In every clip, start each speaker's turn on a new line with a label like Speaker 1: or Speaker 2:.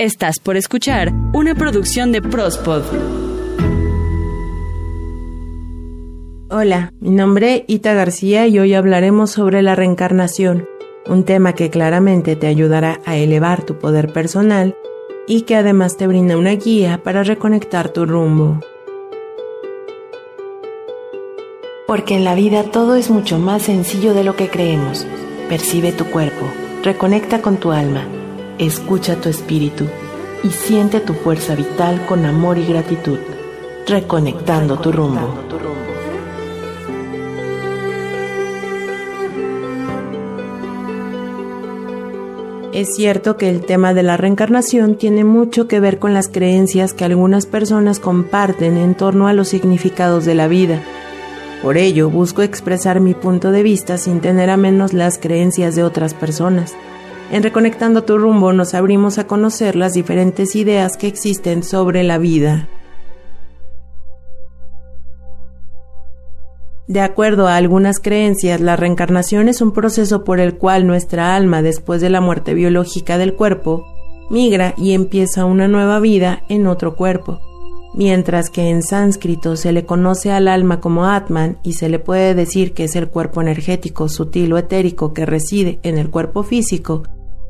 Speaker 1: Estás por escuchar una producción de Prospod.
Speaker 2: Hola, mi nombre es Ita García y hoy hablaremos sobre la reencarnación, un tema que claramente te ayudará a elevar tu poder personal y que además te brinda una guía para reconectar tu rumbo. Porque en la vida todo es mucho más sencillo de lo que creemos. Percibe tu cuerpo, reconecta con tu alma Escucha tu espíritu y siente tu fuerza vital con amor y gratitud, reconectando tu rumbo. Es cierto que el tema de la reencarnación tiene mucho que ver con las creencias que algunas personas comparten en torno a los significados de la vida. Por ello, busco expresar mi punto de vista sin tener a menos las creencias de otras personas. En Reconectando tu rumbo nos abrimos a conocer las diferentes ideas que existen sobre la vida. De acuerdo a algunas creencias, la reencarnación es un proceso por el cual nuestra alma, después de la muerte biológica del cuerpo, migra y empieza una nueva vida en otro cuerpo. Mientras que en sánscrito se le conoce al alma como Atman y se le puede decir que es el cuerpo energético sutil o etérico que reside en el cuerpo físico,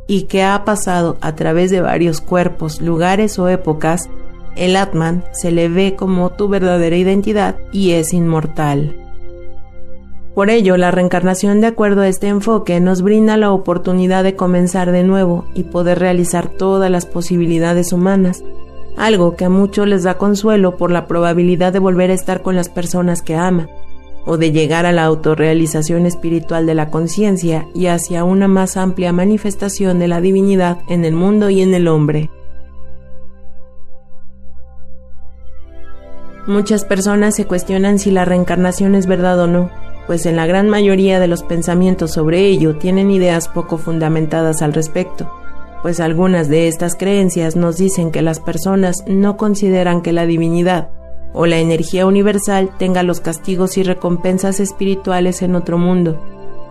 Speaker 2: y que ha pasado a través de varios cuerpos, lugares o épocas, el Atman se le ve como tu verdadera identidad y es inmortal. Por ello, la reencarnación de acuerdo a este enfoque nos brinda la oportunidad de comenzar de nuevo y poder realizar todas las posibilidades humanas, algo que a muchos les da consuelo por la probabilidad de volver a estar con las personas que ama, o de llegar a la autorrealización espiritual de la conciencia y hacia una más amplia manifestación de la divinidad en el mundo y en el hombre. Muchas personas se cuestionan si la reencarnación es verdad o no, pues en la gran mayoría de los pensamientos sobre ello tienen ideas poco fundamentadas al respecto, pues algunas de estas creencias nos dicen que las personas no consideran que la divinidad o la energía universal tenga los castigos y recompensas espirituales en otro mundo.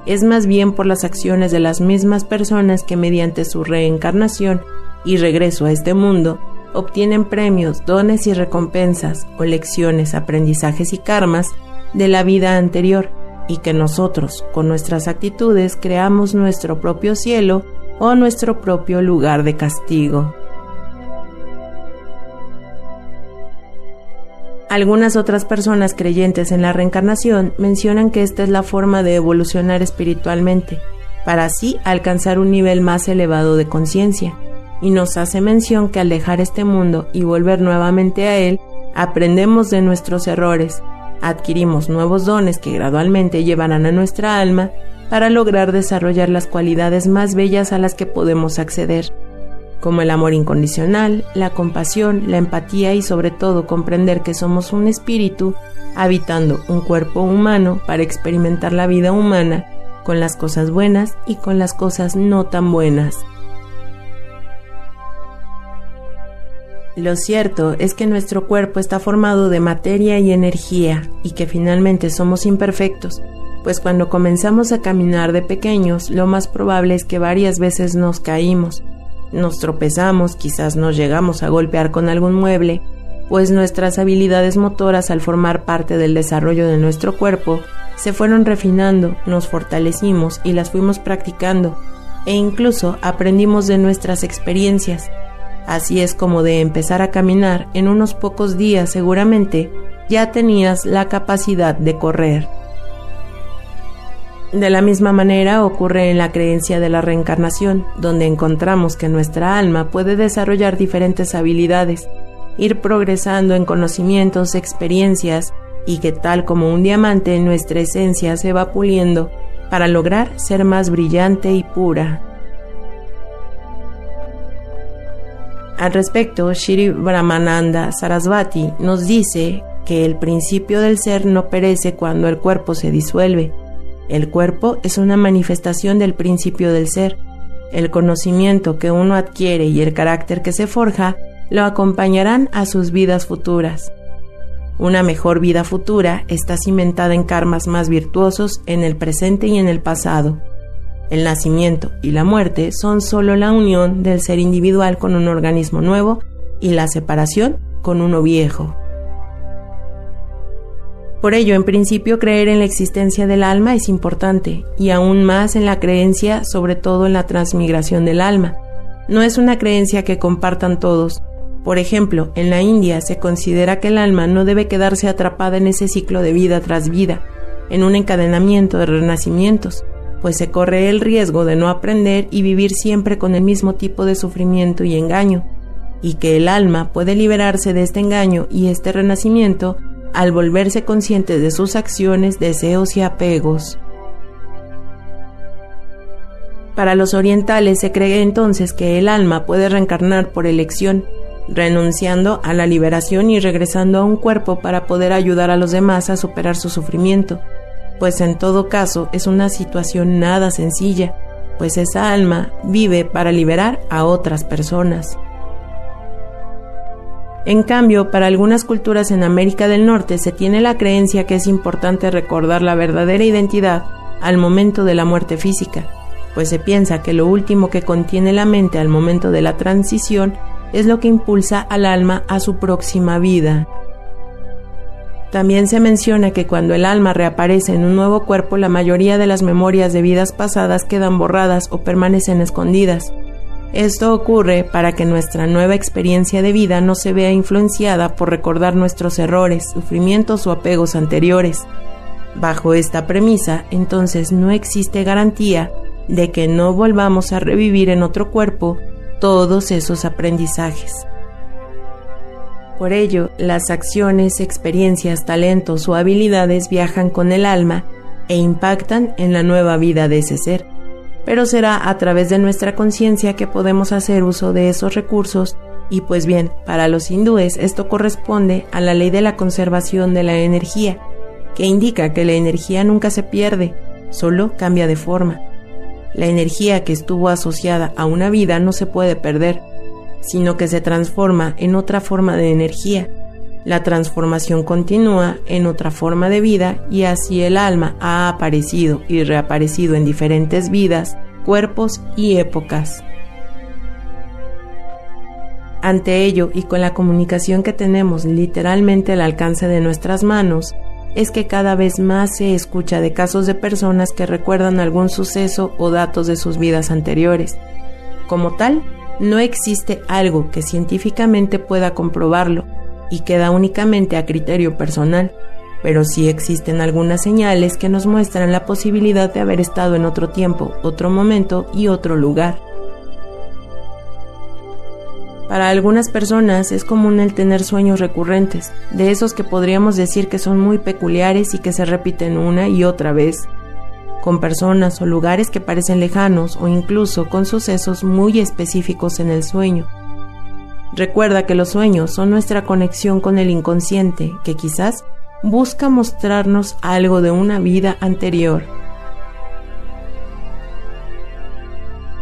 Speaker 2: Es más bien por las acciones de las mismas personas que mediante su reencarnación y regreso a este mundo obtienen premios, dones y recompensas o lecciones, aprendizajes y karmas de la vida anterior y que nosotros, con nuestras actitudes, creamos nuestro propio cielo o nuestro propio lugar de castigo. Algunas otras personas creyentes en la reencarnación mencionan que esta es la forma de evolucionar espiritualmente, para así alcanzar un nivel más elevado de conciencia, y nos hace mención que al dejar este mundo y volver nuevamente a él, aprendemos de nuestros errores, adquirimos nuevos dones que gradualmente llevarán a nuestra alma para lograr desarrollar las cualidades más bellas a las que podemos acceder como el amor incondicional, la compasión, la empatía y sobre todo comprender que somos un espíritu habitando un cuerpo humano para experimentar la vida humana con las cosas buenas y con las cosas no tan buenas. Lo cierto es que nuestro cuerpo está formado de materia y energía y que finalmente somos imperfectos, pues cuando comenzamos a caminar de pequeños lo más probable es que varias veces nos caímos nos tropezamos, quizás nos llegamos a golpear con algún mueble, pues nuestras habilidades motoras al formar parte del desarrollo de nuestro cuerpo se fueron refinando, nos fortalecimos y las fuimos practicando, e incluso aprendimos de nuestras experiencias. Así es como de empezar a caminar en unos pocos días seguramente ya tenías la capacidad de correr. De la misma manera ocurre en la creencia de la reencarnación, donde encontramos que nuestra alma puede desarrollar diferentes habilidades, ir progresando en conocimientos, experiencias, y que tal como un diamante nuestra esencia se va puliendo para lograr ser más brillante y pura. Al respecto, Shri Brahmananda Sarasvati nos dice que el principio del ser no perece cuando el cuerpo se disuelve, el cuerpo es una manifestación del principio del ser. El conocimiento que uno adquiere y el carácter que se forja lo acompañarán a sus vidas futuras. Una mejor vida futura está cimentada en karmas más virtuosos en el presente y en el pasado. El nacimiento y la muerte son solo la unión del ser individual con un organismo nuevo y la separación con uno viejo. Por ello, en principio, creer en la existencia del alma es importante, y aún más en la creencia, sobre todo en la transmigración del alma. No es una creencia que compartan todos. Por ejemplo, en la India se considera que el alma no debe quedarse atrapada en ese ciclo de vida tras vida, en un encadenamiento de renacimientos, pues se corre el riesgo de no aprender y vivir siempre con el mismo tipo de sufrimiento y engaño, y que el alma puede liberarse de este engaño y este renacimiento al volverse consciente de sus acciones, deseos y apegos. Para los orientales se cree entonces que el alma puede reencarnar por elección, renunciando a la liberación y regresando a un cuerpo para poder ayudar a los demás a superar su sufrimiento, pues en todo caso es una situación nada sencilla, pues esa alma vive para liberar a otras personas. En cambio, para algunas culturas en América del Norte se tiene la creencia que es importante recordar la verdadera identidad al momento de la muerte física, pues se piensa que lo último que contiene la mente al momento de la transición es lo que impulsa al alma a su próxima vida. También se menciona que cuando el alma reaparece en un nuevo cuerpo, la mayoría de las memorias de vidas pasadas quedan borradas o permanecen escondidas, esto ocurre para que nuestra nueva experiencia de vida no se vea influenciada por recordar nuestros errores, sufrimientos o apegos anteriores. Bajo esta premisa, entonces no existe garantía de que no volvamos a revivir en otro cuerpo todos esos aprendizajes. Por ello, las acciones, experiencias, talentos o habilidades viajan con el alma e impactan en la nueva vida de ese ser pero será a través de nuestra conciencia que podemos hacer uso de esos recursos y pues bien, para los hindúes esto corresponde a la ley de la conservación de la energía, que indica que la energía nunca se pierde, solo cambia de forma. La energía que estuvo asociada a una vida no se puede perder, sino que se transforma en otra forma de energía. La transformación continúa en otra forma de vida y así el alma ha aparecido y reaparecido en diferentes vidas, cuerpos y épocas. Ante ello y con la comunicación que tenemos literalmente al alcance de nuestras manos, es que cada vez más se escucha de casos de personas que recuerdan algún suceso o datos de sus vidas anteriores. Como tal, no existe algo que científicamente pueda comprobarlo, y queda únicamente a criterio personal, pero sí existen algunas señales que nos muestran la posibilidad de haber estado en otro tiempo, otro momento y otro lugar. Para algunas personas es común el tener sueños recurrentes, de esos que podríamos decir que son muy peculiares y que se repiten una y otra vez, con personas o lugares que parecen lejanos o incluso con sucesos muy específicos en el sueño. Recuerda que los sueños son nuestra conexión con el inconsciente, que quizás busca mostrarnos algo de una vida anterior.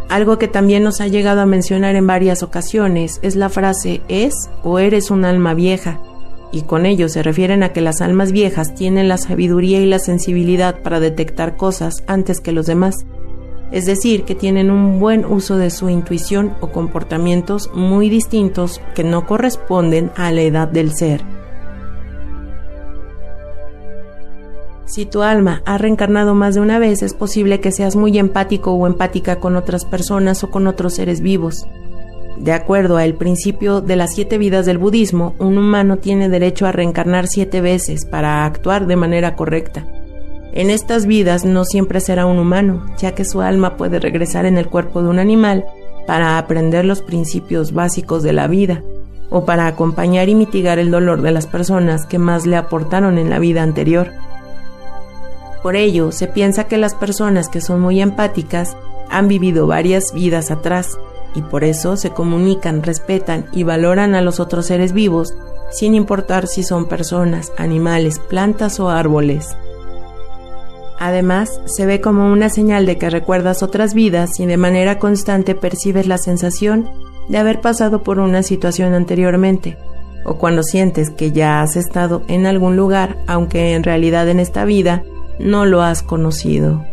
Speaker 2: Algo que también nos ha llegado a mencionar en varias ocasiones es la frase es o eres un alma vieja, y con ello se refieren a que las almas viejas tienen la sabiduría y la sensibilidad para detectar cosas antes que los demás es decir, que tienen un buen uso de su intuición o comportamientos muy distintos que no corresponden a la edad del ser. Si tu alma ha reencarnado más de una vez, es posible que seas muy empático o empática con otras personas o con otros seres vivos. De acuerdo al principio de las siete vidas del budismo, un humano tiene derecho a reencarnar siete veces para actuar de manera correcta. En estas vidas no siempre será un humano, ya que su alma puede regresar en el cuerpo de un animal para aprender los principios básicos de la vida, o para acompañar y mitigar el dolor de las personas que más le aportaron en la vida anterior. Por ello, se piensa que las personas que son muy empáticas han vivido varias vidas atrás, y por eso se comunican, respetan y valoran a los otros seres vivos, sin importar si son personas, animales, plantas o árboles. Además, se ve como una señal de que recuerdas otras vidas y de manera constante percibes la sensación de haber pasado por una situación anteriormente, o cuando sientes que ya has estado en algún lugar, aunque en realidad en esta vida no lo has conocido.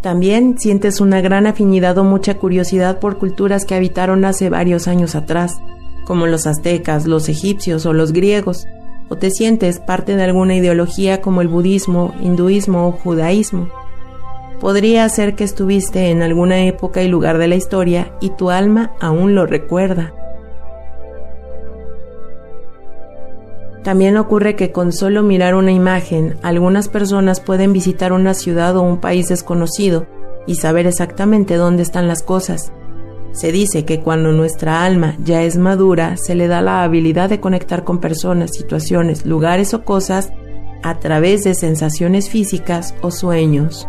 Speaker 2: También sientes una gran afinidad o mucha curiosidad por culturas que habitaron hace varios años atrás, como los aztecas, los egipcios o los griegos, o te sientes parte de alguna ideología como el budismo, hinduismo o judaísmo. Podría ser que estuviste en alguna época y lugar de la historia y tu alma aún lo recuerda. También ocurre que con solo mirar una imagen, algunas personas pueden visitar una ciudad o un país desconocido y saber exactamente dónde están las cosas. Se dice que cuando nuestra alma ya es madura, se le da la habilidad de conectar con personas, situaciones, lugares o cosas a través de sensaciones físicas o sueños.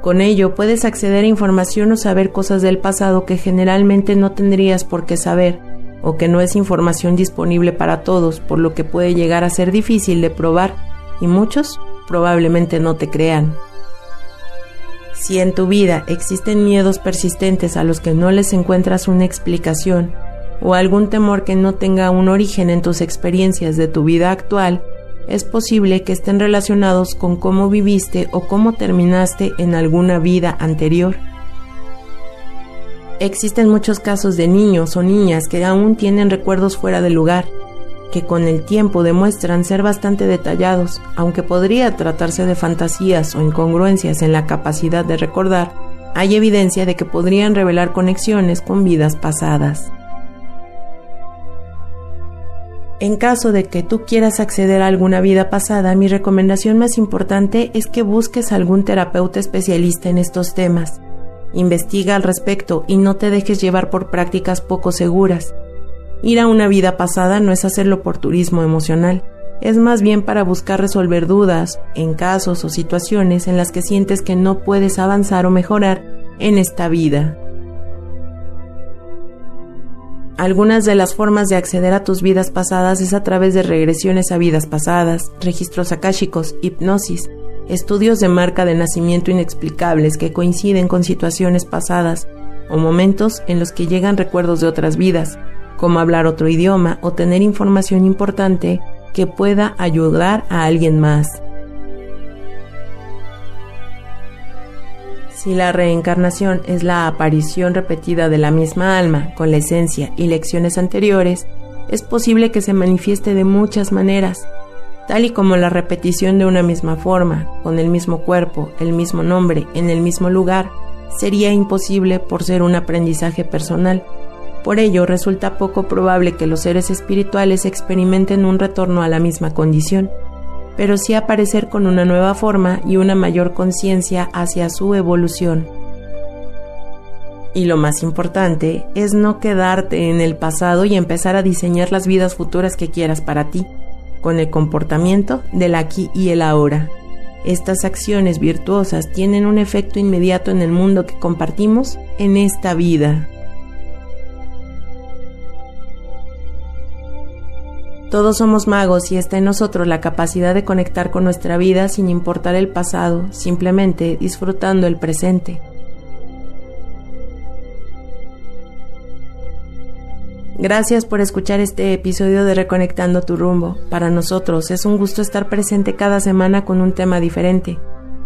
Speaker 2: Con ello puedes acceder a información o saber cosas del pasado que generalmente no tendrías por qué saber, o que no es información disponible para todos, por lo que puede llegar a ser difícil de probar y muchos probablemente no te crean. Si en tu vida existen miedos persistentes a los que no les encuentras una explicación, o algún temor que no tenga un origen en tus experiencias de tu vida actual, es posible que estén relacionados con cómo viviste o cómo terminaste en alguna vida anterior. Existen muchos casos de niños o niñas que aún tienen recuerdos fuera de lugar, que con el tiempo demuestran ser bastante detallados, aunque podría tratarse de fantasías o incongruencias en la capacidad de recordar, hay evidencia de que podrían revelar conexiones con vidas pasadas. En caso de que tú quieras acceder a alguna vida pasada, mi recomendación más importante es que busques algún terapeuta especialista en estos temas Investiga al respecto y no te dejes llevar por prácticas poco seguras. Ir a una vida pasada no es hacerlo por turismo emocional, es más bien para buscar resolver dudas en casos o situaciones en las que sientes que no puedes avanzar o mejorar en esta vida. Algunas de las formas de acceder a tus vidas pasadas es a través de regresiones a vidas pasadas, registros akáshicos, hipnosis, estudios de marca de nacimiento inexplicables que coinciden con situaciones pasadas o momentos en los que llegan recuerdos de otras vidas, como hablar otro idioma o tener información importante que pueda ayudar a alguien más. Si la reencarnación es la aparición repetida de la misma alma con la esencia y lecciones anteriores, es posible que se manifieste de muchas maneras, tal y como la repetición de una misma forma, con el mismo cuerpo, el mismo nombre, en el mismo lugar, sería imposible por ser un aprendizaje personal. Por ello, resulta poco probable que los seres espirituales experimenten un retorno a la misma condición, pero sí aparecer con una nueva forma y una mayor conciencia hacia su evolución. Y lo más importante es no quedarte en el pasado y empezar a diseñar las vidas futuras que quieras para ti con el comportamiento del aquí y el ahora. Estas acciones virtuosas tienen un efecto inmediato en el mundo que compartimos en esta vida. Todos somos magos y está en nosotros la capacidad de conectar con nuestra vida sin importar el pasado, simplemente disfrutando el presente. Gracias por escuchar este episodio de Reconectando tu rumbo. Para nosotros es un gusto estar presente cada semana con un tema diferente.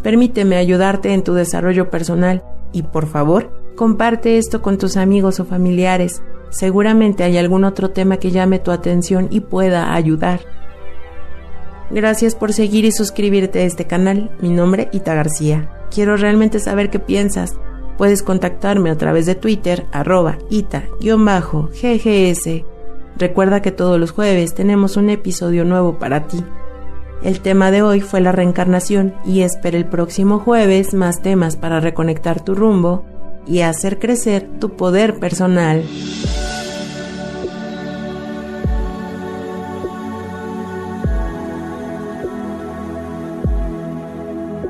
Speaker 2: Permíteme ayudarte en tu desarrollo personal y por favor, comparte esto con tus amigos o familiares. Seguramente hay algún otro tema que llame tu atención y pueda ayudar. Gracias por seguir y suscribirte a este canal. Mi nombre Ita García. Quiero realmente saber qué piensas. Puedes contactarme a través de Twitter, arroba ita-ggs. Recuerda que todos los jueves tenemos un episodio nuevo para ti. El tema de hoy fue la reencarnación y espera el próximo jueves más temas para reconectar tu rumbo y hacer crecer tu poder personal.